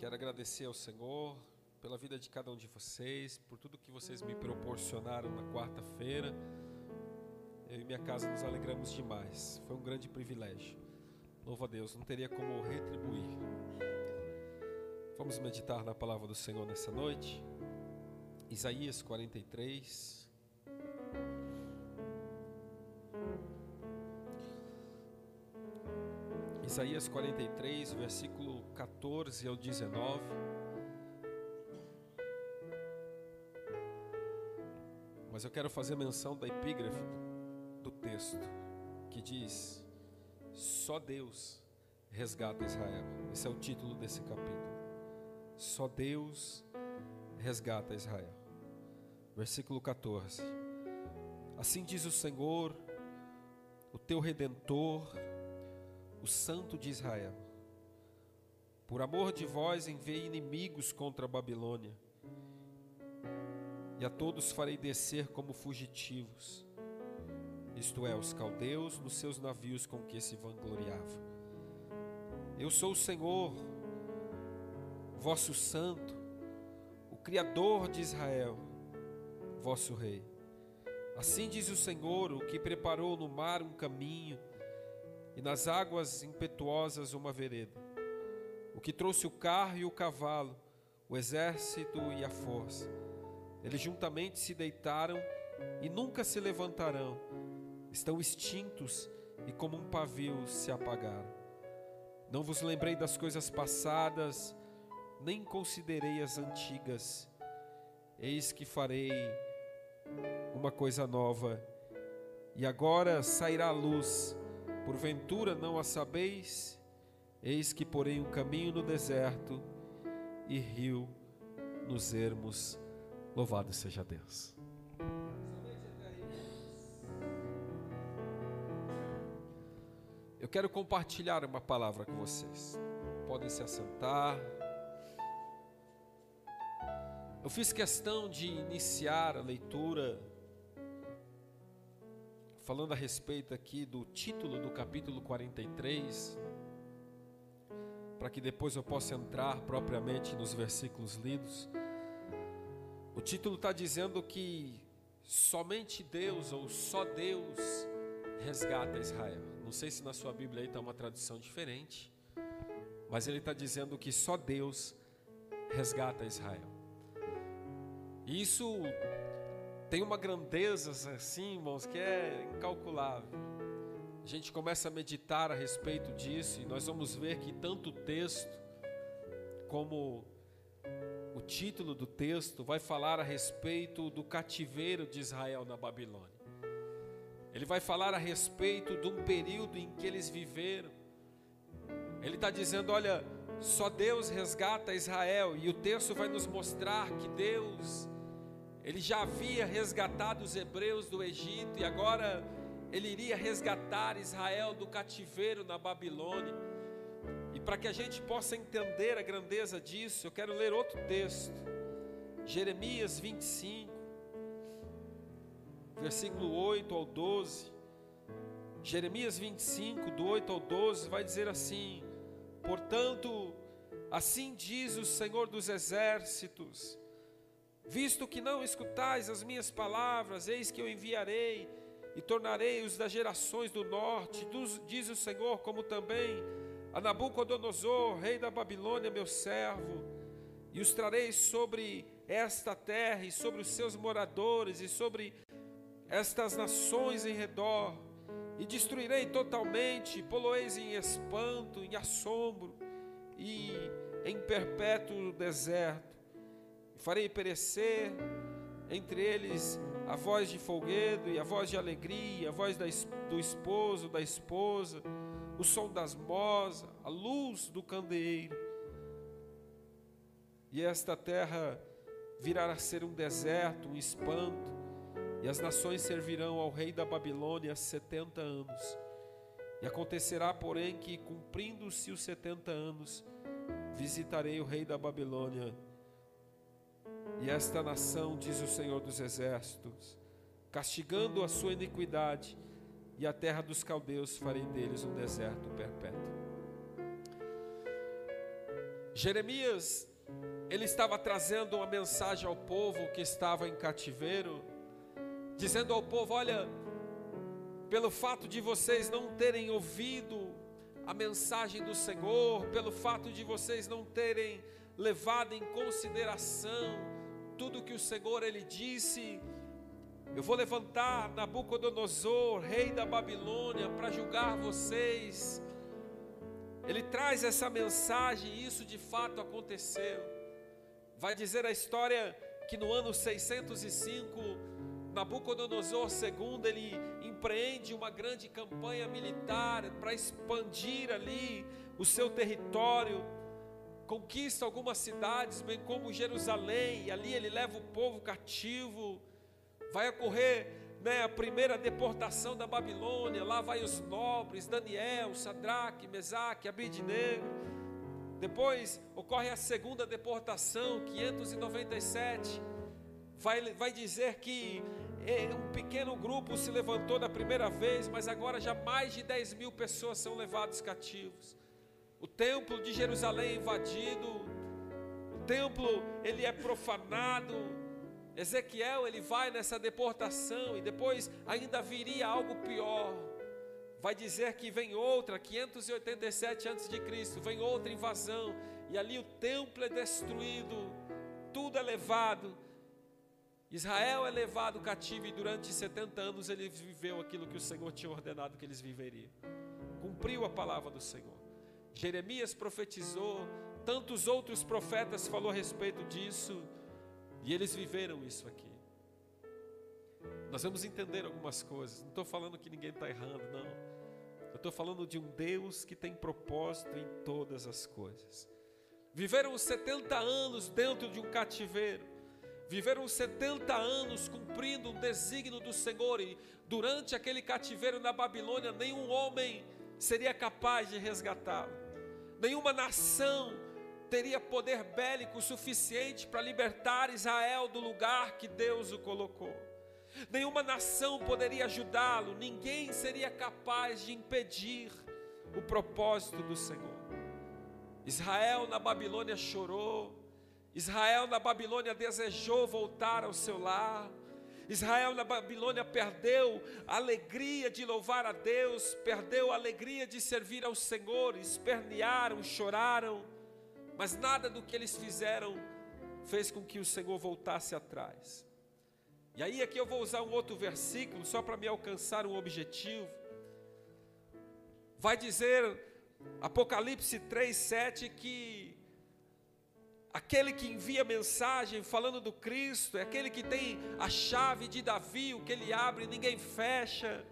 Quero agradecer ao Senhor pela vida de cada um de vocês, por tudo que vocês me proporcionaram na quarta-feira. Eu e minha casa nos alegramos demais. Foi um grande privilégio. Louvo a Deus, não teria como retribuir. Vamos meditar na palavra do Senhor nessa noite. Isaías 43. Isaías 43, versículo 14 ao 19. Mas eu quero fazer menção da epígrafe do texto, que diz: Só Deus resgata Israel. Esse é o título desse capítulo. Só Deus resgata Israel. Versículo 14. Assim diz o Senhor, o teu redentor, o Santo de Israel. Por amor de vós enviei inimigos contra a Babilônia, e a todos farei descer como fugitivos, isto é, os caldeus nos seus navios com que se vangloriavam. Eu sou o Senhor, vosso Santo, o Criador de Israel, vosso Rei. Assim diz o Senhor, o que preparou no mar um caminho, e nas águas impetuosas uma vereda. O que trouxe o carro e o cavalo, o exército e a força. Eles juntamente se deitaram e nunca se levantarão. Estão extintos e como um pavio se apagaram. Não vos lembrei das coisas passadas, nem considerei as antigas. Eis que farei uma coisa nova, e agora sairá a luz Porventura não a sabeis? Eis que porém um caminho no deserto e rio nos ermos. Louvado seja Deus. Eu quero compartilhar uma palavra com vocês. Podem se assentar. Eu fiz questão de iniciar a leitura falando a respeito aqui do título do capítulo 43, para que depois eu possa entrar propriamente nos versículos lidos. O título está dizendo que somente Deus ou só Deus resgata Israel. Não sei se na sua Bíblia aí está uma tradução diferente, mas ele está dizendo que só Deus resgata Israel. E isso tem uma grandeza assim, irmãos, que é incalculável. A gente começa a meditar a respeito disso e nós vamos ver que tanto o texto como o título do texto vai falar a respeito do cativeiro de Israel na Babilônia. Ele vai falar a respeito de um período em que eles viveram. Ele está dizendo: olha, só Deus resgata Israel, e o texto vai nos mostrar que Deus ele já havia resgatado os hebreus do Egito e agora ele iria resgatar Israel do cativeiro na Babilônia. E para que a gente possa entender a grandeza disso, eu quero ler outro texto. Jeremias 25, versículo 8 ao 12. Jeremias 25, do 8 ao 12, vai dizer assim: Portanto, assim diz o Senhor dos exércitos, Visto que não escutais as minhas palavras, eis que eu enviarei e tornarei-os das gerações do norte, diz o Senhor, como também a Nabucodonosor, rei da Babilônia, meu servo, e os trarei sobre esta terra e sobre os seus moradores e sobre estas nações em redor, e destruirei totalmente, poloeis em espanto, em assombro e em perpétuo deserto. Farei perecer entre eles a voz de folguedo e a voz de alegria, a voz do esposo, da esposa, o som das mosas, a luz do candeeiro. E esta terra virá a ser um deserto, um espanto, e as nações servirão ao rei da Babilônia setenta anos. E acontecerá, porém, que, cumprindo-se os setenta anos, visitarei o rei da Babilônia e esta nação, diz o Senhor dos Exércitos, castigando a sua iniquidade, e a terra dos caldeus farei deles um deserto perpétuo. Jeremias, ele estava trazendo uma mensagem ao povo que estava em cativeiro, dizendo ao povo: olha, pelo fato de vocês não terem ouvido a mensagem do Senhor, pelo fato de vocês não terem levado em consideração tudo que o Senhor ele disse, eu vou levantar Nabucodonosor, rei da Babilônia, para julgar vocês. Ele traz essa mensagem e isso de fato aconteceu. Vai dizer a história que no ano 605, Nabucodonosor II, ele empreende uma grande campanha militar para expandir ali o seu território, conquista algumas cidades, bem como Jerusalém, e ali ele leva o povo cativo vai ocorrer né, a primeira deportação da Babilônia, lá vai os nobres, Daniel, Sadraque, Mesaque, Abidnego. Depois ocorre a segunda deportação, 597. Vai, vai dizer que é, um pequeno grupo se levantou da primeira vez, mas agora já mais de 10 mil pessoas são levados cativos. O templo de Jerusalém é invadido, o templo ele é profanado, Ezequiel ele vai nessa deportação e depois ainda viria algo pior. Vai dizer que vem outra, 587 a.C., vem outra invasão e ali o templo é destruído, tudo é levado. Israel é levado cativo e durante 70 anos ele viveu aquilo que o Senhor tinha ordenado que eles viveriam. Cumpriu a palavra do Senhor. Jeremias profetizou, tantos outros profetas falou a respeito disso. E eles viveram isso aqui. Nós vamos entender algumas coisas. Não estou falando que ninguém está errando, não. Eu estou falando de um Deus que tem propósito em todas as coisas. Viveram 70 anos dentro de um cativeiro. Viveram 70 anos cumprindo um desígnio do Senhor. E durante aquele cativeiro na Babilônia, nenhum homem seria capaz de resgatá-lo. Nenhuma nação teria poder bélico suficiente para libertar Israel do lugar que Deus o colocou. Nenhuma nação poderia ajudá-lo, ninguém seria capaz de impedir o propósito do Senhor. Israel na Babilônia chorou, Israel na Babilônia desejou voltar ao seu lar. Israel na Babilônia perdeu a alegria de louvar a Deus, perdeu a alegria de servir ao Senhor, espernearam, choraram mas nada do que eles fizeram fez com que o Senhor voltasse atrás. E aí aqui eu vou usar um outro versículo só para me alcançar um objetivo. Vai dizer Apocalipse 3:7 que aquele que envia mensagem falando do Cristo é aquele que tem a chave de Davi, o que ele abre ninguém fecha.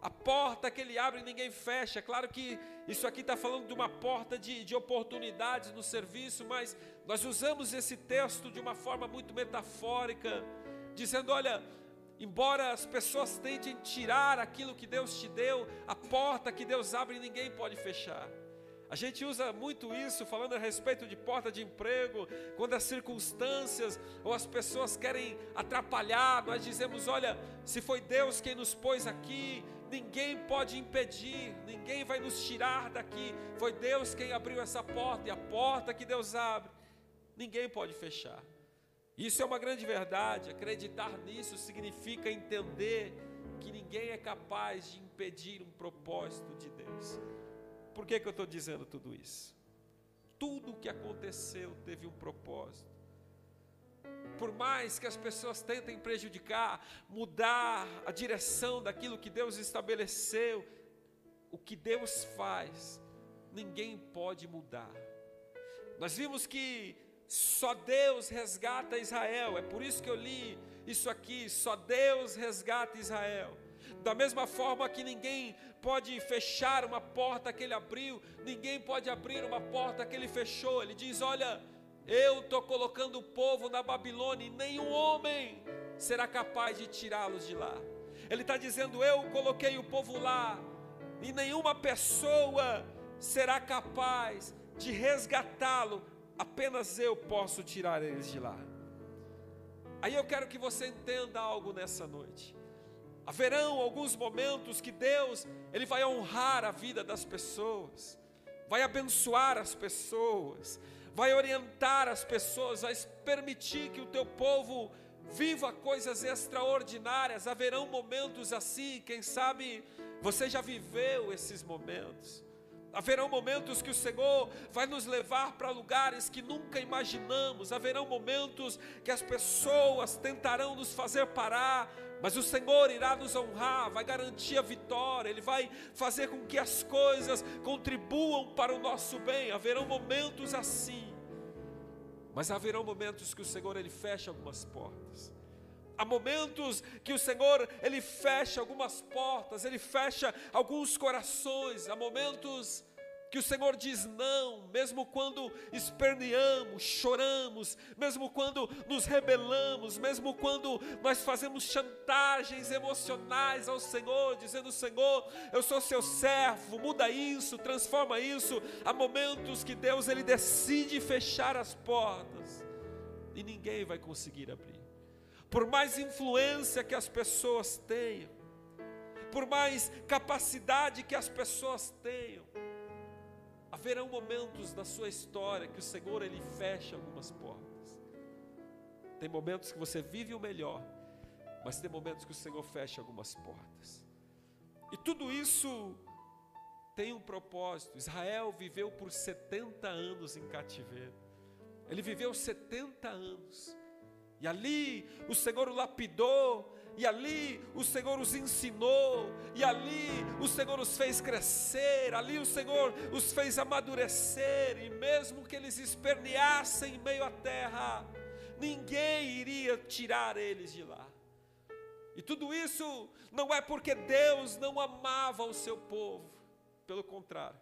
A porta que ele abre ninguém fecha. É claro que isso aqui está falando de uma porta de, de oportunidades no serviço, mas nós usamos esse texto de uma forma muito metafórica, dizendo: olha, embora as pessoas tentem tirar aquilo que Deus te deu, a porta que Deus abre ninguém pode fechar. A gente usa muito isso falando a respeito de porta de emprego, quando as circunstâncias ou as pessoas querem atrapalhar, nós dizemos: olha, se foi Deus quem nos pôs aqui, ninguém pode impedir, ninguém vai nos tirar daqui. Foi Deus quem abriu essa porta, e a porta que Deus abre, ninguém pode fechar. Isso é uma grande verdade. Acreditar nisso significa entender que ninguém é capaz de impedir um propósito de Deus. Por que, que eu estou dizendo tudo isso? Tudo o que aconteceu teve um propósito por mais que as pessoas tentem prejudicar, mudar a direção daquilo que Deus estabeleceu, o que Deus faz, ninguém pode mudar. Nós vimos que só Deus resgata Israel, é por isso que eu li isso aqui: só Deus resgata Israel. Da mesma forma que ninguém pode fechar uma porta que ele abriu, ninguém pode abrir uma porta que ele fechou. Ele diz: Olha, eu estou colocando o povo na Babilônia e nenhum homem será capaz de tirá-los de lá. Ele está dizendo: Eu coloquei o povo lá e nenhuma pessoa será capaz de resgatá-lo, apenas eu posso tirar eles de lá. Aí eu quero que você entenda algo nessa noite. Haverão alguns momentos que Deus, ele vai honrar a vida das pessoas, vai abençoar as pessoas, vai orientar as pessoas, vai permitir que o teu povo viva coisas extraordinárias. Haverão momentos assim, quem sabe você já viveu esses momentos. Haverão momentos que o Senhor vai nos levar para lugares que nunca imaginamos. Haverão momentos que as pessoas tentarão nos fazer parar, mas o Senhor irá nos honrar, vai garantir a vitória, Ele vai fazer com que as coisas contribuam para o nosso bem. Haverão momentos assim. Mas haverão momentos que o Senhor ele fecha algumas portas. Há momentos que o Senhor ele fecha algumas portas, ele fecha alguns corações. Há momentos que o Senhor diz não, mesmo quando esperneamos, choramos, mesmo quando nos rebelamos, mesmo quando nós fazemos chantagens emocionais ao Senhor, dizendo: Senhor, eu sou seu servo, muda isso, transforma isso. Há momentos que Deus ele decide fechar as portas e ninguém vai conseguir abrir. Por mais influência que as pessoas tenham, por mais capacidade que as pessoas tenham, haverão momentos na sua história que o Senhor ele fecha algumas portas. Tem momentos que você vive o melhor, mas tem momentos que o Senhor fecha algumas portas. E tudo isso tem um propósito. Israel viveu por 70 anos em cativeiro. Ele viveu 70 anos. E ali o Senhor o lapidou, e ali o Senhor os ensinou, e ali o Senhor os fez crescer, ali o Senhor os fez amadurecer, e mesmo que eles esperneassem em meio à terra, ninguém iria tirar eles de lá. E tudo isso não é porque Deus não amava o seu povo, pelo contrário,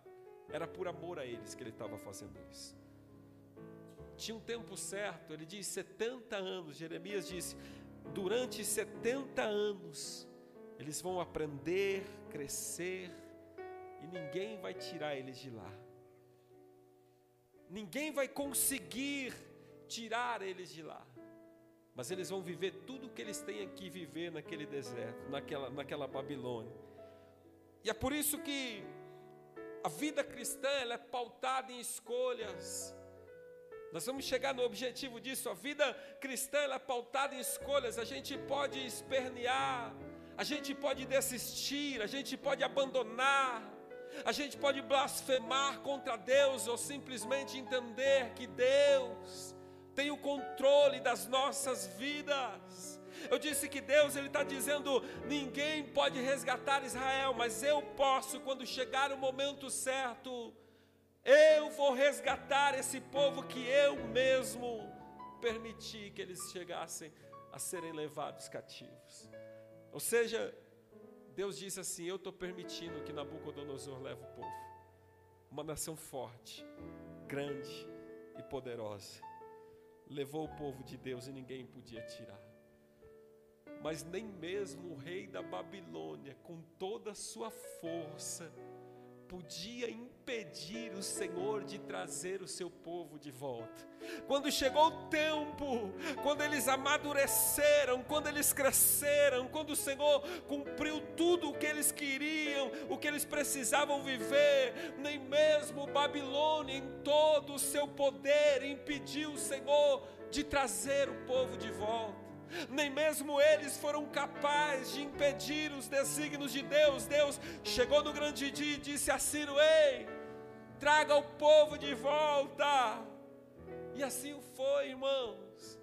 era por amor a eles que ele estava fazendo isso. Tinha um tempo certo, ele diz 70 anos, Jeremias disse: durante 70 anos, eles vão aprender, crescer, e ninguém vai tirar eles de lá. Ninguém vai conseguir tirar eles de lá. Mas eles vão viver tudo o que eles têm que viver naquele deserto, naquela, naquela Babilônia. E é por isso que a vida cristã ela é pautada em escolhas. Nós vamos chegar no objetivo disso. A vida cristã é pautada em escolhas. A gente pode espernear, a gente pode desistir, a gente pode abandonar, a gente pode blasfemar contra Deus ou simplesmente entender que Deus tem o controle das nossas vidas. Eu disse que Deus ele está dizendo: ninguém pode resgatar Israel, mas eu posso quando chegar o momento certo eu vou resgatar esse povo que eu mesmo permiti que eles chegassem a serem levados cativos. Ou seja, Deus diz assim: Eu estou permitindo que Nabucodonosor leve o povo, uma nação forte, grande e poderosa. Levou o povo de Deus e ninguém podia tirar. Mas nem mesmo o rei da Babilônia, com toda a sua força, podia impedir o Senhor de trazer o seu povo de volta. Quando chegou o tempo, quando eles amadureceram, quando eles cresceram, quando o Senhor cumpriu tudo o que eles queriam, o que eles precisavam viver, nem mesmo Babilônia, em todo o seu poder, impediu o Senhor de trazer o povo de volta nem mesmo eles foram capazes de impedir os desígnios de Deus. Deus chegou no grande dia e disse a Ciro: Ei, traga o povo de volta. E assim foi, irmãos.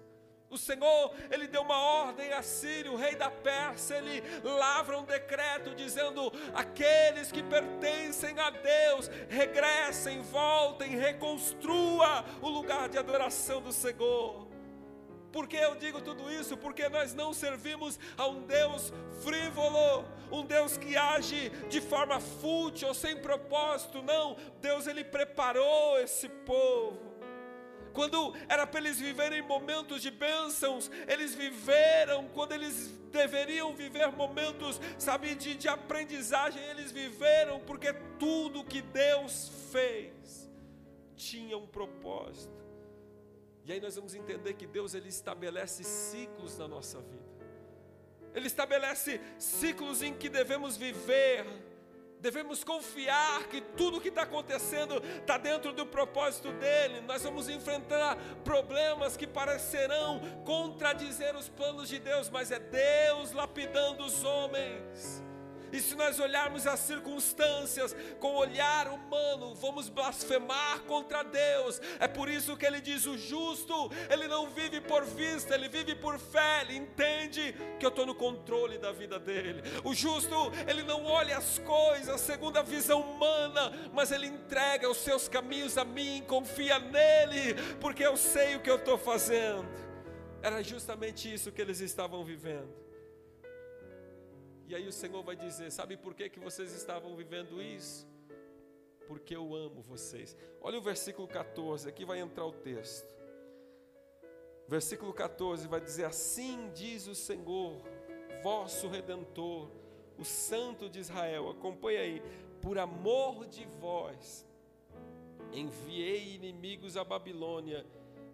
O Senhor, Ele deu uma ordem a Sírio, o rei da Pérsia, ele lavra um decreto dizendo: aqueles que pertencem a Deus, regressem, voltem, reconstrua o lugar de adoração do Senhor. Por que eu digo tudo isso? Porque nós não servimos a um Deus frívolo, um Deus que age de forma fútil ou sem propósito. Não, Deus ele preparou esse povo. Quando era para eles viverem momentos de bênçãos, eles viveram. Quando eles deveriam viver momentos, sabe, de, de aprendizagem, eles viveram, porque tudo que Deus fez tinha um propósito. E aí nós vamos entender que Deus ele estabelece ciclos na nossa vida. Ele estabelece ciclos em que devemos viver Devemos confiar que tudo que está acontecendo está dentro do propósito dele. Nós vamos enfrentar problemas que parecerão contradizer os planos de Deus, mas é Deus lapidando os homens. E se nós olharmos as circunstâncias com olhar humano, vamos blasfemar contra Deus. É por isso que ele diz: o justo, ele não vive por vista, ele vive por fé. Ele entende que eu estou no controle da vida dele. O justo, ele não olha as coisas segundo a visão humana, mas ele entrega os seus caminhos a mim, confia nele, porque eu sei o que eu estou fazendo. Era justamente isso que eles estavam vivendo. E aí o Senhor vai dizer: Sabe por que, que vocês estavam vivendo isso? Porque eu amo vocês. Olha o versículo 14, aqui vai entrar o texto. Versículo 14 vai dizer: Assim diz o Senhor, vosso redentor, o Santo de Israel. Acompanha aí. Por amor de vós, enviei inimigos à Babilônia,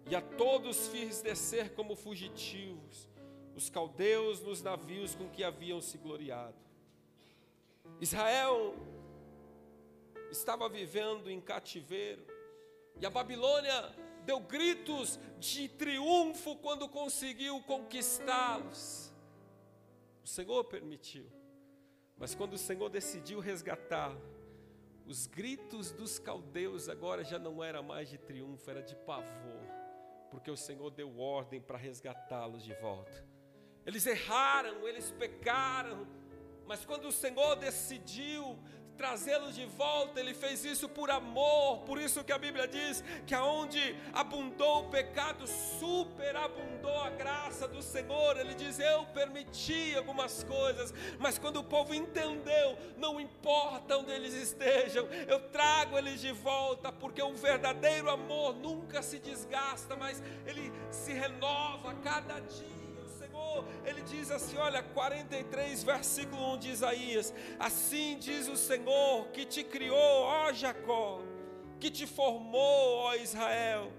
e a todos fiz descer como fugitivos os caldeus nos navios com que haviam se gloriado. Israel estava vivendo em cativeiro, e a Babilônia deu gritos de triunfo quando conseguiu conquistá-los. O Senhor permitiu, mas quando o Senhor decidiu resgatá-lo, os gritos dos caldeus agora já não era mais de triunfo, era de pavor, porque o Senhor deu ordem para resgatá-los de volta. Eles erraram, eles pecaram, mas quando o Senhor decidiu trazê-los de volta, ele fez isso por amor, por isso que a Bíblia diz que aonde abundou o pecado, superabundou a graça do Senhor. Ele diz: Eu permiti algumas coisas, mas quando o povo entendeu, não importa onde eles estejam, eu trago eles de volta, porque um verdadeiro amor nunca se desgasta, mas ele se renova a cada dia. Ele diz assim: olha, 43, versículo 1 de Isaías: Assim diz o Senhor que te criou, ó Jacó, que te formou, ó Israel,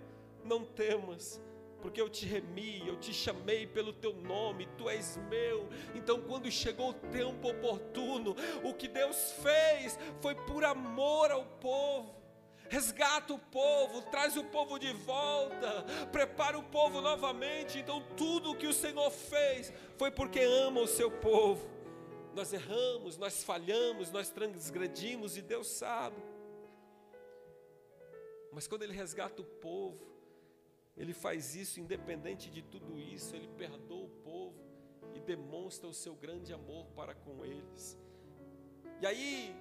não temas porque eu te remi, eu te chamei pelo teu nome, tu és meu. Então, quando chegou o tempo oportuno, o que Deus fez foi por amor ao povo resgata o povo, traz o povo de volta, prepara o povo novamente. Então, tudo o que o Senhor fez foi porque ama o seu povo. Nós erramos, nós falhamos, nós transgredimos e Deus sabe. Mas quando Ele resgata o povo, Ele faz isso independente de tudo isso, Ele perdoa o povo e demonstra o seu grande amor para com eles. E aí,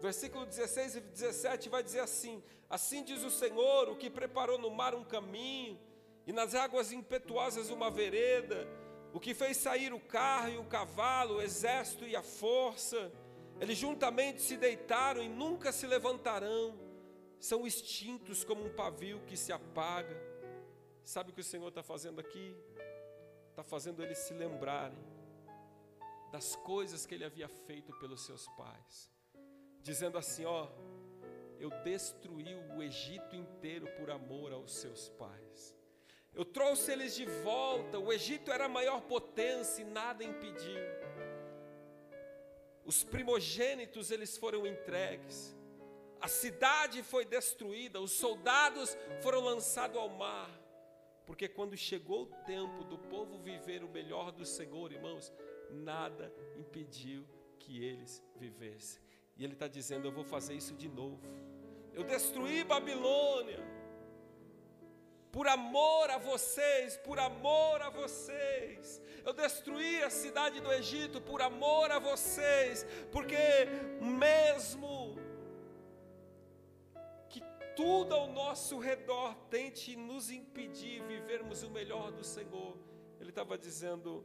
Versículo 16 e 17 vai dizer assim: Assim diz o Senhor, o que preparou no mar um caminho, e nas águas impetuosas uma vereda, o que fez sair o carro e o cavalo, o exército e a força. Eles juntamente se deitaram e nunca se levantarão, são extintos como um pavio que se apaga. Sabe o que o Senhor está fazendo aqui? Está fazendo eles se lembrarem das coisas que Ele havia feito pelos seus pais dizendo assim: Ó, eu destruí o Egito inteiro por amor aos seus pais. Eu trouxe eles de volta. O Egito era a maior potência e nada impediu. Os primogênitos eles foram entregues. A cidade foi destruída, os soldados foram lançados ao mar. Porque quando chegou o tempo do povo viver o melhor do Senhor, irmãos, nada impediu que eles vivessem. E ele está dizendo: Eu vou fazer isso de novo. Eu destruí Babilônia. Por amor a vocês, por amor a vocês. Eu destruí a cidade do Egito por amor a vocês. Porque mesmo que tudo ao nosso redor tente nos impedir vivermos o melhor do Senhor, ele estava dizendo: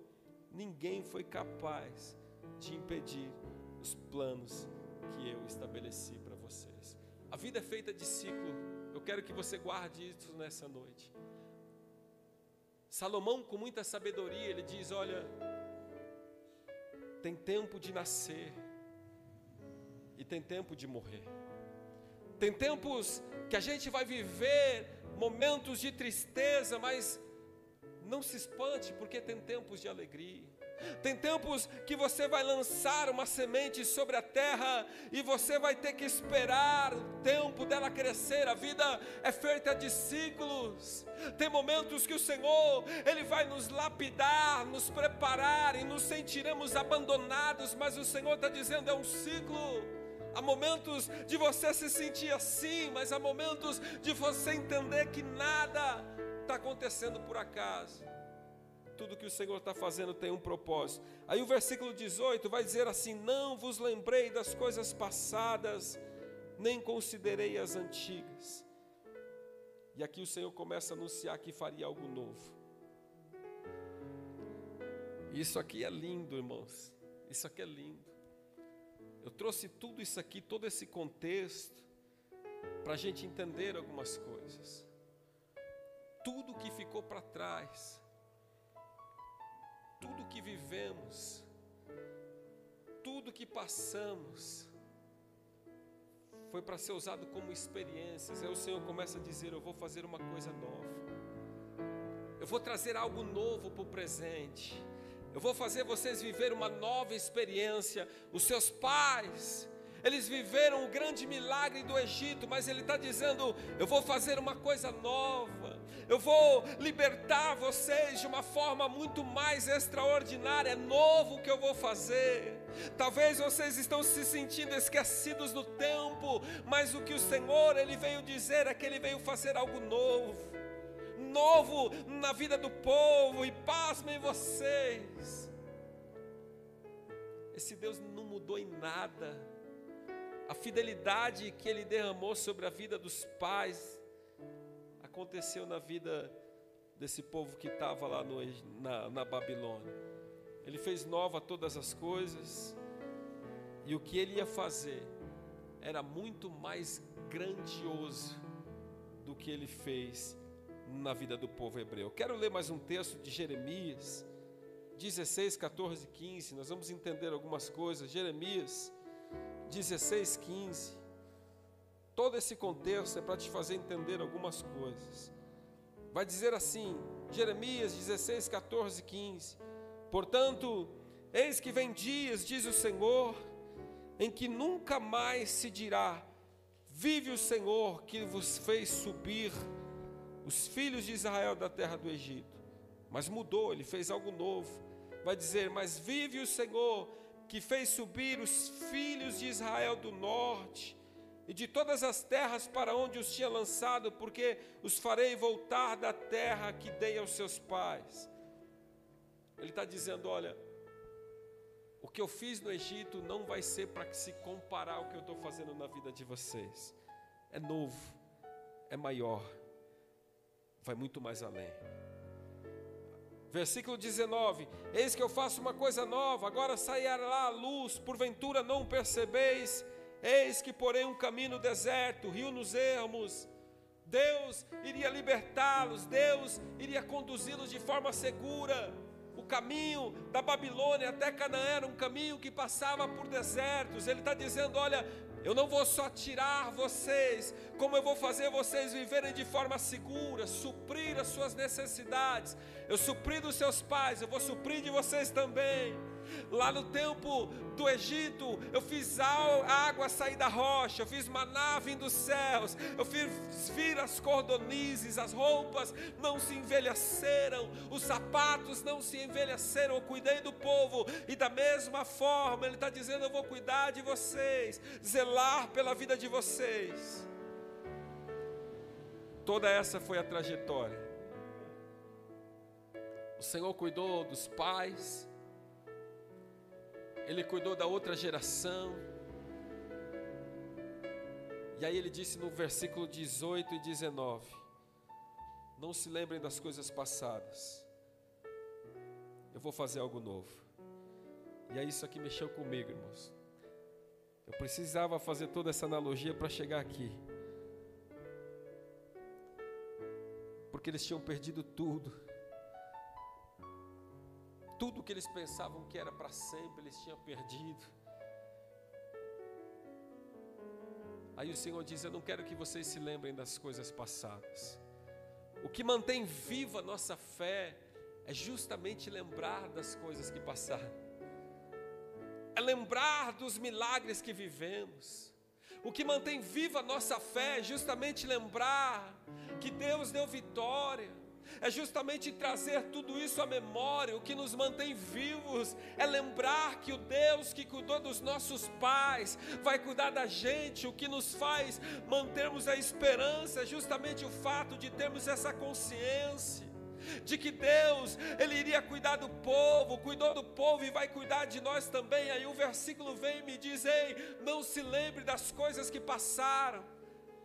ninguém foi capaz de impedir os planos que eu estabeleci para vocês. A vida é feita de ciclo. Eu quero que você guarde isso nessa noite. Salomão, com muita sabedoria, ele diz: Olha, tem tempo de nascer e tem tempo de morrer. Tem tempos que a gente vai viver momentos de tristeza, mas não se espante, porque tem tempos de alegria. Tem tempos que você vai lançar uma semente sobre a terra e você vai ter que esperar o tempo dela crescer. A vida é feita de ciclos. Tem momentos que o Senhor, ele vai nos lapidar, nos preparar e nos sentiremos abandonados, mas o Senhor está dizendo é um ciclo. Há momentos de você se sentir assim, mas há momentos de você entender que nada está acontecendo por acaso tudo que o Senhor está fazendo tem um propósito. Aí o versículo 18 vai dizer assim: Não vos lembrei das coisas passadas, nem considerei as antigas. E aqui o Senhor começa a anunciar que faria algo novo. Isso aqui é lindo, irmãos. Isso aqui é lindo. Eu trouxe tudo isso aqui, todo esse contexto, para a gente entender algumas coisas. Tudo que ficou para trás que vivemos, tudo que passamos, foi para ser usado como experiências. Aí o Senhor começa a dizer: Eu vou fazer uma coisa nova, eu vou trazer algo novo para o presente, eu vou fazer vocês viver uma nova experiência. Os seus pais, eles viveram o grande milagre do Egito, mas Ele está dizendo: Eu vou fazer uma coisa nova, eu vou libertar vocês de uma forma muito mais extraordinária, é novo que eu vou fazer. Talvez vocês estão se sentindo esquecidos no tempo, mas o que o Senhor ele veio dizer é que Ele veio fazer algo novo, novo na vida do povo, e pasmem vocês. Esse Deus não mudou em nada a fidelidade que ele derramou sobre a vida dos pais aconteceu na vida desse povo que estava lá no, na, na Babilônia. Ele fez nova todas as coisas, e o que ele ia fazer era muito mais grandioso do que ele fez na vida do povo hebreu. Quero ler mais um texto de Jeremias 16, 14 e 15. Nós vamos entender algumas coisas. Jeremias 16, 15. Todo esse contexto é para te fazer entender algumas coisas. Vai dizer assim, Jeremias 16, 14 e 15: Portanto, eis que vem dias, diz o Senhor, em que nunca mais se dirá: Vive o Senhor que vos fez subir os filhos de Israel da terra do Egito. Mas mudou, ele fez algo novo. Vai dizer: Mas vive o Senhor que fez subir os filhos de Israel do norte e de todas as terras para onde os tinha lançado, porque os farei voltar da terra que dei aos seus pais. Ele está dizendo: olha, o que eu fiz no Egito não vai ser para se comparar ao que eu estou fazendo na vida de vocês. É novo, é maior, vai muito mais além. Versículo 19: Eis que eu faço uma coisa nova, agora sairá a luz, porventura não percebeis. Eis que porém um caminho deserto, rio nos ermos. Deus iria libertá-los, Deus iria conduzi-los de forma segura. O caminho da Babilônia até Canaã era um caminho que passava por desertos. Ele está dizendo: Olha, eu não vou só tirar vocês, como eu vou fazer vocês viverem de forma segura, suprir as suas necessidades. Eu supri dos seus pais, eu vou suprir de vocês também. Lá no tempo do Egito, eu fiz água sair da rocha, eu fiz maná vir dos céus, eu fiz vir as cordonizes, as roupas não se envelheceram, os sapatos não se envelheceram, eu cuidei do povo, e da mesma forma, Ele está dizendo: Eu vou cuidar de vocês, zelar pela vida de vocês. Toda essa foi a trajetória. O Senhor cuidou dos pais, ele cuidou da outra geração. E aí ele disse no versículo 18 e 19: Não se lembrem das coisas passadas, eu vou fazer algo novo. E aí isso aqui mexeu comigo, irmãos. Eu precisava fazer toda essa analogia para chegar aqui. Porque eles tinham perdido tudo tudo que eles pensavam que era para sempre, eles tinham perdido. Aí o Senhor diz: Eu não quero que vocês se lembrem das coisas passadas. O que mantém viva a nossa fé é justamente lembrar das coisas que passaram, é lembrar dos milagres que vivemos. O que mantém viva a nossa fé é justamente lembrar que Deus deu vitória, é justamente trazer tudo isso à memória. O que nos mantém vivos é lembrar que o Deus que cuidou dos nossos pais vai cuidar da gente. O que nos faz mantermos a esperança é justamente o fato de termos essa consciência de que Deus, Ele iria cuidar do povo, cuidou do povo e vai cuidar de nós também. Aí o versículo vem e me diz: Ei, não se lembre das coisas que passaram,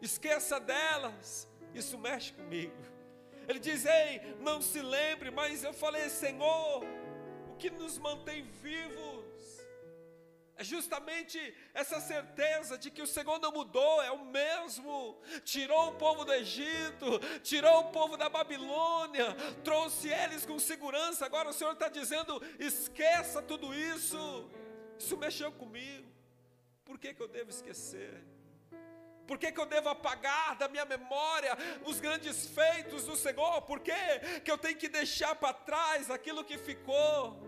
esqueça delas. Isso mexe comigo. Ele diz: Ei, não se lembre, mas eu falei, Senhor, o que nos mantém vivos é justamente essa certeza de que o Senhor não mudou, é o mesmo. Tirou o povo do Egito, tirou o povo da Babilônia, trouxe eles com segurança. Agora o Senhor está dizendo: esqueça tudo isso. Isso mexeu comigo. Por que, que eu devo esquecer? Por que, que eu devo apagar da minha memória os grandes feitos do Senhor? Por que, que eu tenho que deixar para trás aquilo que ficou?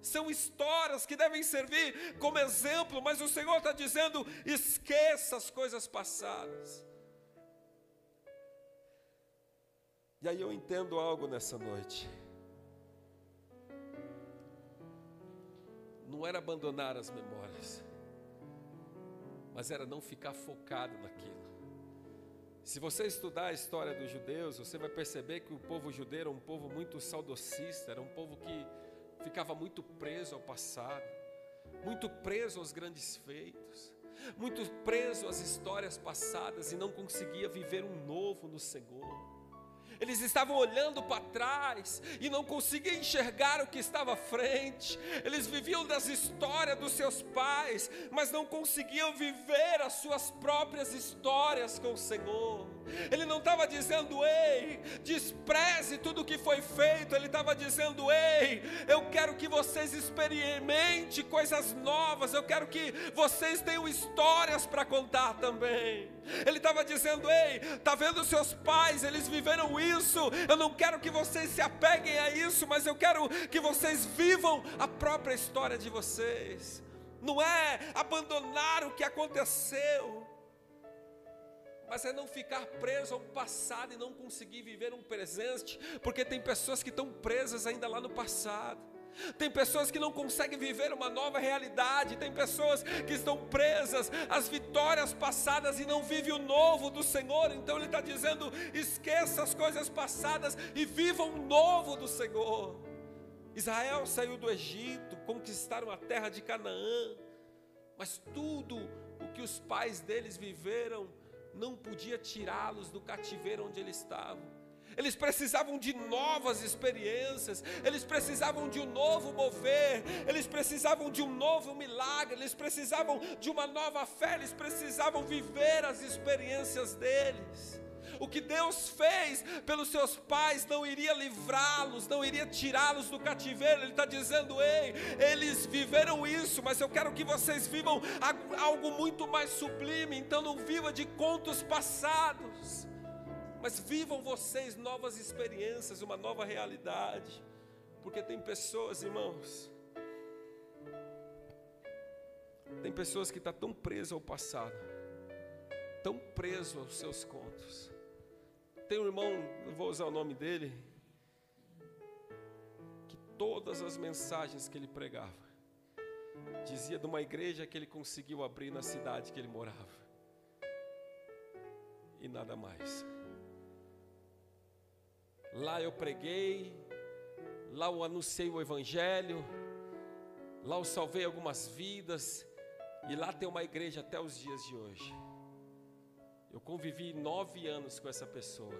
São histórias que devem servir como exemplo, mas o Senhor está dizendo: esqueça as coisas passadas. E aí eu entendo algo nessa noite. Não era abandonar as memórias mas era não ficar focado naquilo. Se você estudar a história dos judeus, você vai perceber que o povo judeu era um povo muito saudosista, era um povo que ficava muito preso ao passado, muito preso aos grandes feitos, muito preso às histórias passadas e não conseguia viver um novo no Senhor. Eles estavam olhando para trás e não conseguiam enxergar o que estava à frente. Eles viviam das histórias dos seus pais, mas não conseguiam viver as suas próprias histórias com o Senhor. Ele não estava dizendo, ei, despreze tudo o que foi feito. Ele estava dizendo, ei, eu quero que vocês experimentem coisas novas. Eu quero que vocês tenham histórias para contar também. Ele estava dizendo, ei, tá vendo seus pais? Eles viveram isso. Eu não quero que vocês se apeguem a isso, mas eu quero que vocês vivam a própria história de vocês. Não é abandonar o que aconteceu mas é não ficar preso ao passado e não conseguir viver um presente, porque tem pessoas que estão presas ainda lá no passado. Tem pessoas que não conseguem viver uma nova realidade, tem pessoas que estão presas às vitórias passadas e não vivem o novo do Senhor. Então Ele está dizendo: esqueça as coisas passadas e viva o novo do Senhor. Israel saiu do Egito, conquistaram a terra de Canaã, mas tudo o que os pais deles viveram não podia tirá-los do cativeiro onde eles estavam. Eles precisavam de novas experiências, eles precisavam de um novo mover, eles precisavam de um novo milagre, eles precisavam de uma nova fé, eles precisavam viver as experiências deles. O que Deus fez pelos seus pais não iria livrá-los, não iria tirá-los do cativeiro. Ele está dizendo: ei, eles viveram isso, mas eu quero que vocês vivam algo muito mais sublime. Então não viva de contos passados, mas vivam vocês novas experiências, uma nova realidade. Porque tem pessoas, irmãos, tem pessoas que estão tá tão presas ao passado, tão preso aos seus contos, tem um irmão, não vou usar o nome dele, que todas as mensagens que ele pregava, dizia de uma igreja que ele conseguiu abrir na cidade que ele morava. E nada mais. Lá eu preguei, lá eu anunciei o Evangelho, lá eu salvei algumas vidas, e lá tem uma igreja até os dias de hoje. Eu convivi nove anos com essa pessoa.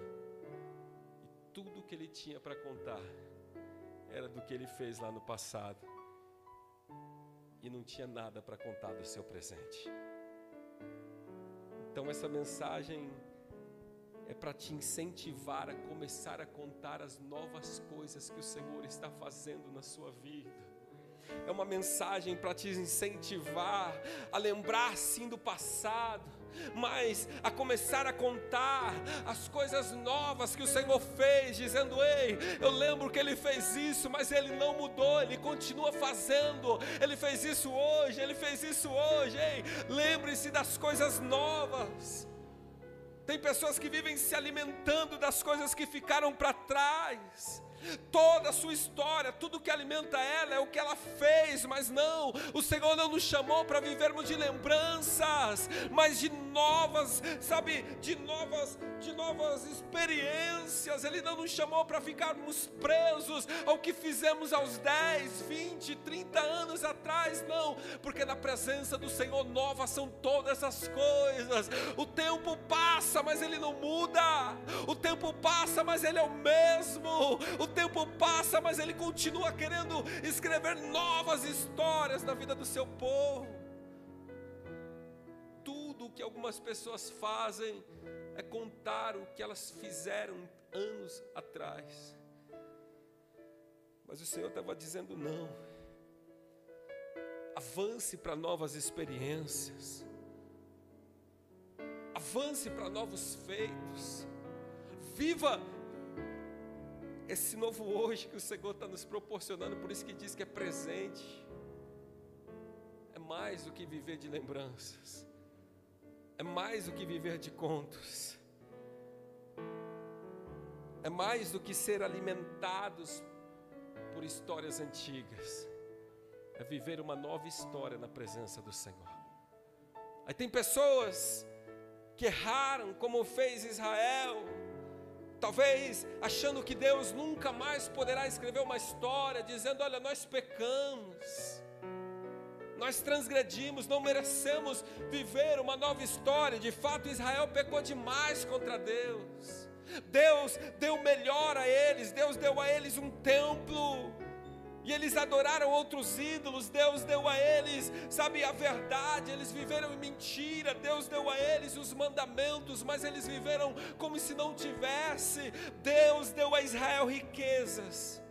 E tudo que ele tinha para contar era do que ele fez lá no passado. E não tinha nada para contar do seu presente. Então essa mensagem é para te incentivar a começar a contar as novas coisas que o Senhor está fazendo na sua vida. É uma mensagem para te incentivar a lembrar sim do passado, mas a começar a contar as coisas novas que o Senhor fez, dizendo: Ei, eu lembro que Ele fez isso, mas Ele não mudou, Ele continua fazendo. Ele fez isso hoje, Ele fez isso hoje. Ei, lembre-se das coisas novas. Tem pessoas que vivem se alimentando das coisas que ficaram para trás toda a sua história, tudo que alimenta ela é o que ela fez, mas não, o Senhor não nos chamou para vivermos de lembranças, mas de novas, sabe, de novas, de novas experiências. Ele não nos chamou para ficarmos presos ao que fizemos aos 10, 20, 30 anos atrás, não, porque na presença do Senhor novas são todas as coisas. O tempo passa, mas ele não muda. O tempo passa, mas ele é o mesmo. O tempo passa, mas Ele continua querendo escrever novas histórias na vida do seu povo. Tudo o que algumas pessoas fazem é contar o que elas fizeram anos atrás. Mas o Senhor estava dizendo: não, avance para novas experiências, avance para novos feitos, viva esse novo hoje que o Senhor está nos proporcionando, por isso que diz que é presente, é mais do que viver de lembranças, é mais do que viver de contos, é mais do que ser alimentados por histórias antigas, é viver uma nova história na presença do Senhor. Aí tem pessoas que erraram, como fez Israel, Talvez achando que Deus nunca mais poderá escrever uma história, dizendo: Olha, nós pecamos, nós transgredimos, não merecemos viver uma nova história. De fato, Israel pecou demais contra Deus. Deus deu melhor a eles, Deus deu a eles um templo e eles adoraram outros ídolos, Deus deu a eles, sabe, a verdade, eles viveram em mentira, Deus deu a eles os mandamentos, mas eles viveram como se não tivesse, Deus deu a Israel riquezas,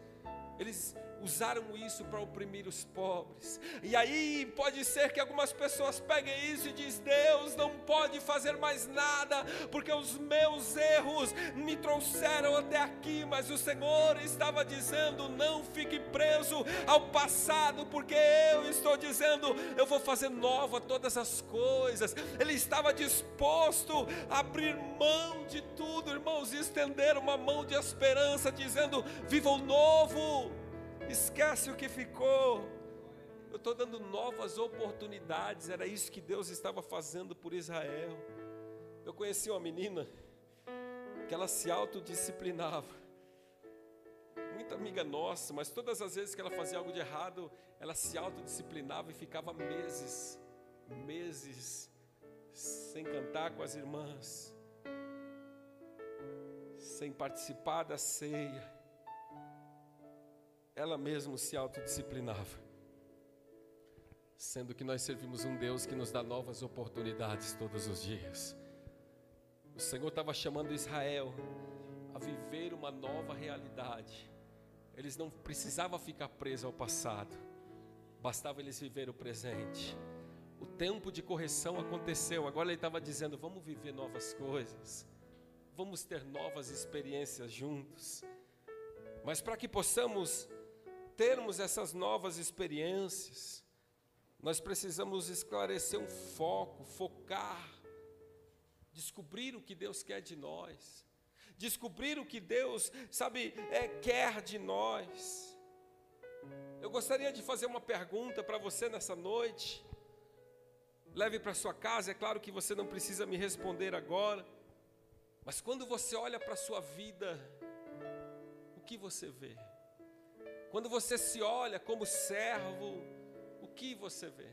eles usaram isso para oprimir os pobres. E aí pode ser que algumas pessoas peguem isso e diz: Deus não pode fazer mais nada, porque os meus erros me trouxeram até aqui, mas o Senhor estava dizendo: não fique preso ao passado, porque eu estou dizendo, eu vou fazer nova todas as coisas. Ele estava disposto a abrir mão de tudo, irmãos, e estender uma mão de esperança, dizendo: viva o novo Esquece o que ficou. Eu estou dando novas oportunidades. Era isso que Deus estava fazendo por Israel. Eu conheci uma menina que ela se autodisciplinava. Muita amiga nossa, mas todas as vezes que ela fazia algo de errado, ela se autodisciplinava e ficava meses, meses, sem cantar com as irmãs, sem participar da ceia ela mesma se autodisciplinava. Sendo que nós servimos um Deus que nos dá novas oportunidades todos os dias. O Senhor estava chamando Israel a viver uma nova realidade. Eles não precisavam ficar presos ao passado, bastava eles viver o presente. O tempo de correção aconteceu, agora ele estava dizendo: vamos viver novas coisas, vamos ter novas experiências juntos. Mas para que possamos termos essas novas experiências, nós precisamos esclarecer um foco, focar, descobrir o que Deus quer de nós, descobrir o que Deus, sabe, é, quer de nós. Eu gostaria de fazer uma pergunta para você nessa noite. Leve para sua casa, é claro que você não precisa me responder agora, mas quando você olha para a sua vida, o que você vê? Quando você se olha como servo, o que você vê?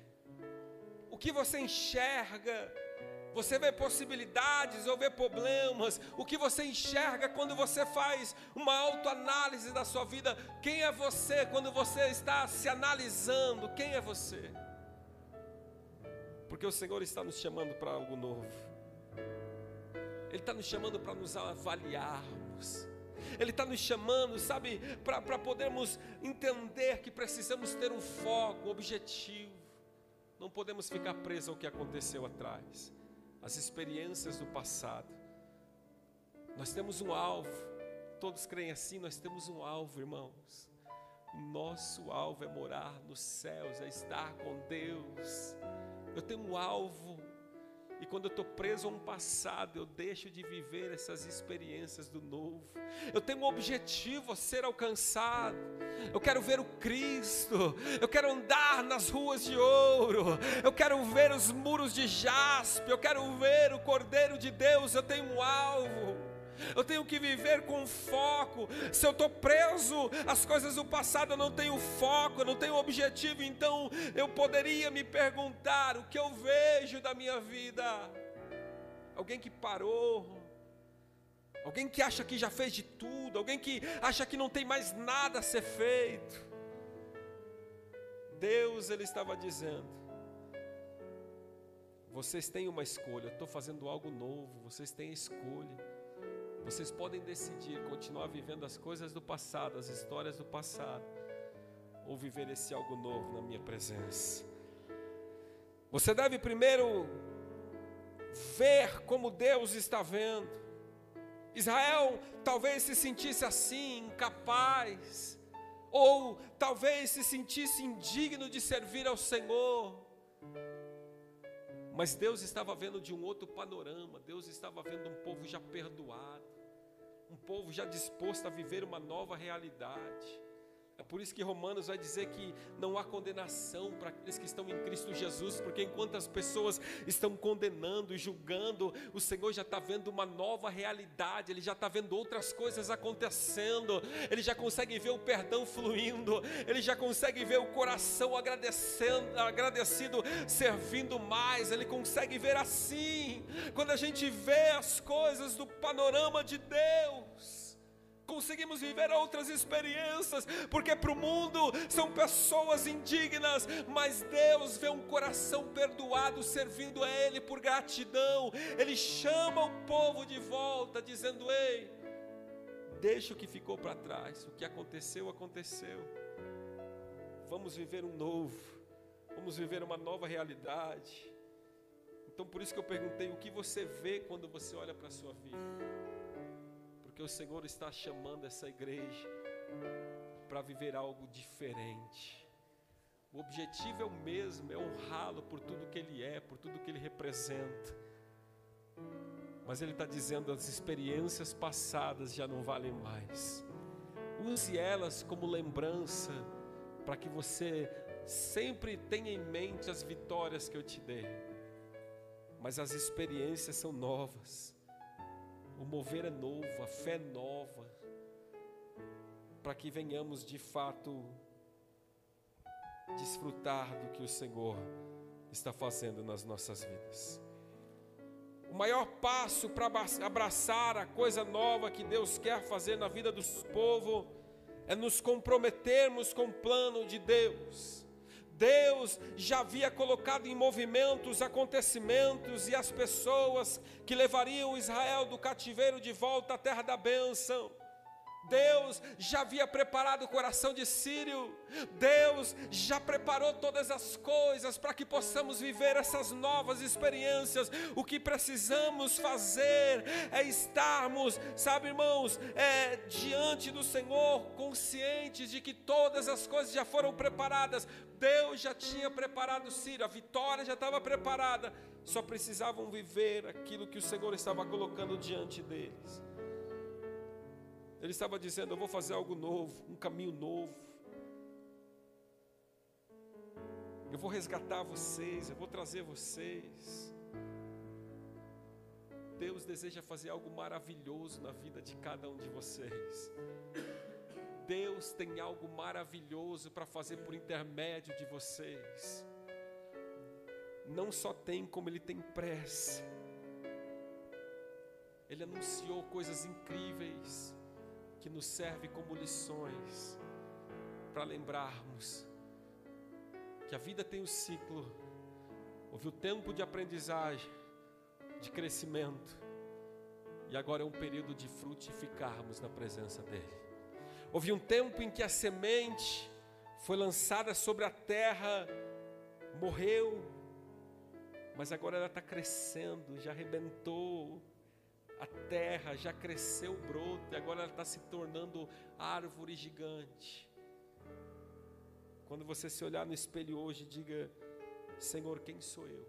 O que você enxerga? Você vê possibilidades ou vê problemas? O que você enxerga quando você faz uma autoanálise da sua vida? Quem é você quando você está se analisando? Quem é você? Porque o Senhor está nos chamando para algo novo. Ele está nos chamando para nos avaliarmos. Ele está nos chamando, sabe, para podermos entender que precisamos ter um foco, um objetivo. Não podemos ficar presos ao que aconteceu atrás. as experiências do passado. Nós temos um alvo, todos creem assim, nós temos um alvo, irmãos. Nosso alvo é morar nos céus, é estar com Deus. Eu tenho um alvo, e quando eu estou preso a um passado, eu deixo de viver essas experiências do novo. Eu tenho um objetivo a ser alcançado. Eu quero ver o Cristo. Eu quero andar nas ruas de ouro. Eu quero ver os muros de jaspe. Eu quero ver o Cordeiro de Deus. Eu tenho um alvo eu tenho que viver com foco. Se eu estou preso às coisas do passado, eu não tenho foco, eu não tenho objetivo, então eu poderia me perguntar o que eu vejo da minha vida. Alguém que parou, alguém que acha que já fez de tudo, alguém que acha que não tem mais nada a ser feito. Deus, Ele estava dizendo: vocês têm uma escolha, eu estou fazendo algo novo, vocês têm a escolha. Vocês podem decidir continuar vivendo as coisas do passado, as histórias do passado, ou viver esse algo novo na minha presença. Você deve primeiro ver como Deus está vendo. Israel talvez se sentisse assim, incapaz, ou talvez se sentisse indigno de servir ao Senhor. Mas Deus estava vendo de um outro panorama, Deus estava vendo um povo já perdoado, um povo já disposto a viver uma nova realidade. É por isso que Romanos vai dizer que não há condenação para aqueles que estão em Cristo Jesus, porque enquanto as pessoas estão condenando e julgando, o Senhor já está vendo uma nova realidade, Ele já está vendo outras coisas acontecendo, Ele já consegue ver o perdão fluindo, Ele já consegue ver o coração agradecendo, agradecido, servindo mais, Ele consegue ver assim, quando a gente vê as coisas do panorama de Deus conseguimos viver outras experiências, porque para o mundo são pessoas indignas, mas Deus vê um coração perdoado servindo a Ele por gratidão. Ele chama o povo de volta, dizendo: Ei, deixa o que ficou para trás, o que aconteceu, aconteceu. Vamos viver um novo, vamos viver uma nova realidade. Então, por isso que eu perguntei: o que você vê quando você olha para a sua vida? Porque o Senhor está chamando essa igreja para viver algo diferente. O objetivo é o mesmo, é honrá-lo por tudo que ele é, por tudo que ele representa. Mas ele está dizendo: as experiências passadas já não valem mais. Use elas como lembrança, para que você sempre tenha em mente as vitórias que eu te dei. Mas as experiências são novas. O mover é novo, a fé nova, para que venhamos de fato desfrutar do que o Senhor está fazendo nas nossas vidas. O maior passo para abraçar a coisa nova que Deus quer fazer na vida do povo é nos comprometermos com o plano de Deus. Deus já havia colocado em movimento os acontecimentos e as pessoas que levariam Israel do cativeiro de volta à terra da bênção. Deus já havia preparado o coração de Sírio, Deus já preparou todas as coisas para que possamos viver essas novas experiências. O que precisamos fazer é estarmos, sabe, irmãos, é, diante do Senhor, conscientes de que todas as coisas já foram preparadas. Deus já tinha preparado Sírio, a vitória já estava preparada, só precisavam viver aquilo que o Senhor estava colocando diante deles. Ele estava dizendo: Eu vou fazer algo novo, um caminho novo. Eu vou resgatar vocês, eu vou trazer vocês. Deus deseja fazer algo maravilhoso na vida de cada um de vocês. Deus tem algo maravilhoso para fazer por intermédio de vocês. Não só tem, como Ele tem pressa. Ele anunciou coisas incríveis que nos serve como lições para lembrarmos que a vida tem um ciclo, houve o tempo de aprendizagem, de crescimento, e agora é um período de frutificarmos na presença dEle. Houve um tempo em que a semente foi lançada sobre a terra, morreu, mas agora ela está crescendo, já arrebentou a terra, já cresceu broto, e agora ela está se tornando árvore gigante. Quando você se olhar no espelho hoje, diga: Senhor, quem sou eu?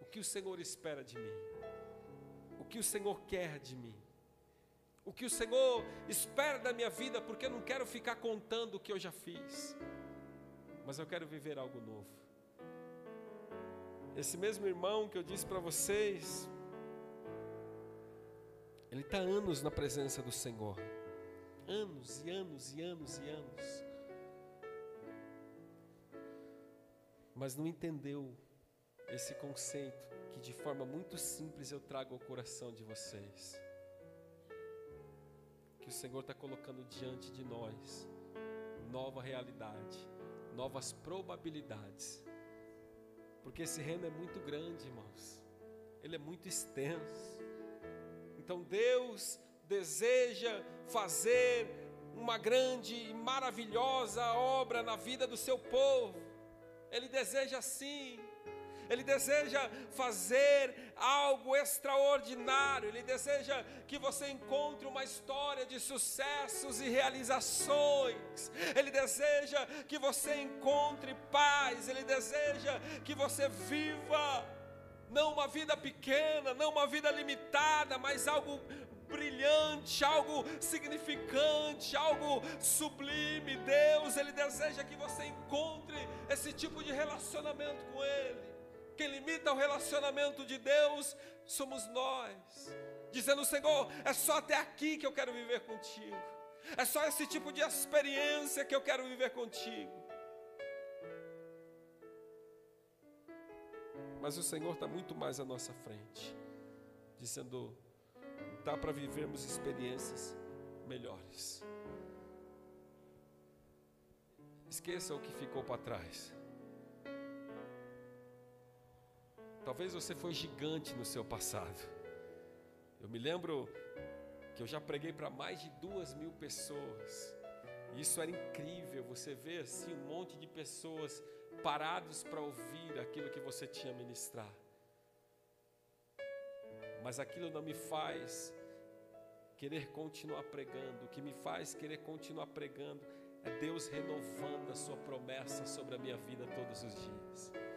O que o Senhor espera de mim? O que o Senhor quer de mim? O que o Senhor espera da minha vida, porque eu não quero ficar contando o que eu já fiz, mas eu quero viver algo novo. Esse mesmo irmão que eu disse para vocês, ele está anos na presença do Senhor, anos e anos e anos e anos, mas não entendeu esse conceito que de forma muito simples eu trago ao coração de vocês. Que o Senhor está colocando diante de nós nova realidade, novas probabilidades porque esse reino é muito grande, irmãos. Ele é muito extenso. Então Deus deseja fazer uma grande e maravilhosa obra na vida do seu povo. Ele deseja assim. Ele deseja fazer algo extraordinário, Ele deseja que você encontre uma história de sucessos e realizações, Ele deseja que você encontre paz, Ele deseja que você viva, não uma vida pequena, não uma vida limitada, mas algo brilhante, algo significante, algo sublime. Deus, Ele deseja que você encontre esse tipo de relacionamento com Ele. Quem limita o relacionamento de Deus somos nós. Dizendo, Senhor, é só até aqui que eu quero viver contigo. É só esse tipo de experiência que eu quero viver contigo. Mas o Senhor está muito mais à nossa frente, dizendo: dá para vivermos experiências melhores. Esqueça o que ficou para trás. Talvez você foi gigante no seu passado. Eu me lembro que eu já preguei para mais de duas mil pessoas. Isso era incrível. Você vê assim um monte de pessoas parados para ouvir aquilo que você tinha ministrar. Mas aquilo não me faz querer continuar pregando. O que me faz querer continuar pregando é Deus renovando a sua promessa sobre a minha vida todos os dias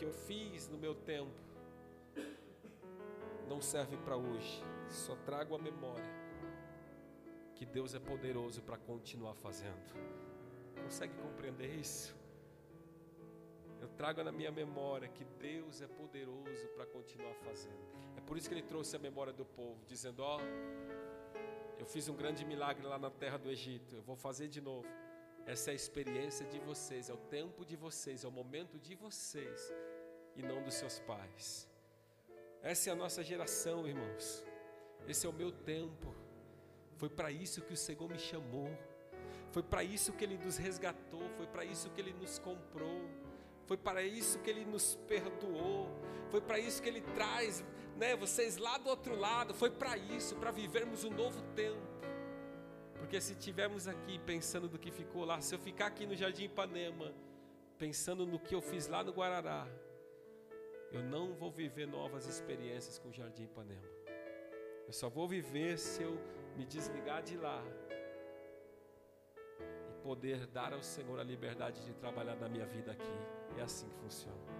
que eu fiz no meu tempo não serve para hoje. Só trago a memória que Deus é poderoso para continuar fazendo. Consegue compreender isso? Eu trago na minha memória que Deus é poderoso para continuar fazendo. É por isso que ele trouxe a memória do povo, dizendo: Ó, eu fiz um grande milagre lá na terra do Egito, eu vou fazer de novo. Essa é a experiência de vocês, é o tempo de vocês, é o momento de vocês e não dos seus pais. Essa é a nossa geração, irmãos. Esse é o meu tempo. Foi para isso que o Senhor me chamou. Foi para isso que Ele nos resgatou. Foi para isso que Ele nos comprou. Foi para isso que Ele nos perdoou. Foi para isso que Ele traz, né, vocês lá do outro lado. Foi para isso, para vivermos um novo tempo. Porque se estivermos aqui pensando do que ficou lá, se eu ficar aqui no Jardim Ipanema, pensando no que eu fiz lá no Guarará, eu não vou viver novas experiências com o Jardim Ipanema. Eu só vou viver se eu me desligar de lá e poder dar ao Senhor a liberdade de trabalhar na minha vida aqui. É assim que funciona.